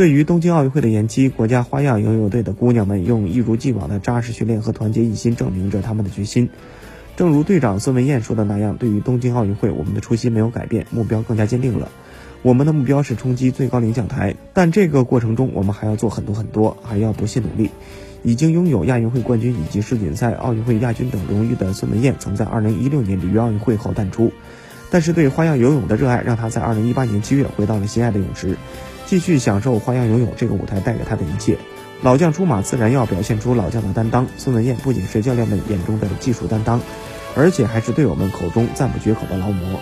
对于东京奥运会的延期，国家花样游泳队的姑娘们用一如既往的扎实训练和团结一心，证明着他们的决心。正如队长孙文燕说的那样，对于东京奥运会，我们的初心没有改变，目标更加坚定了。我们的目标是冲击最高领奖台，但这个过程中，我们还要做很多很多，还要不懈努力。已经拥有亚运会冠军以及世锦赛、奥运会亚军等荣誉的孙文燕，曾在2016年里约奥运会后淡出，但是对花样游泳的热爱，让他在二零一八年七月回到了心爱的泳池，继续享受花样游泳这个舞台带给他的一切。老将出马，自然要表现出老将的担当。孙文燕不仅是教练们眼中的技术担当。而且还是队友们口中赞不绝口的劳模。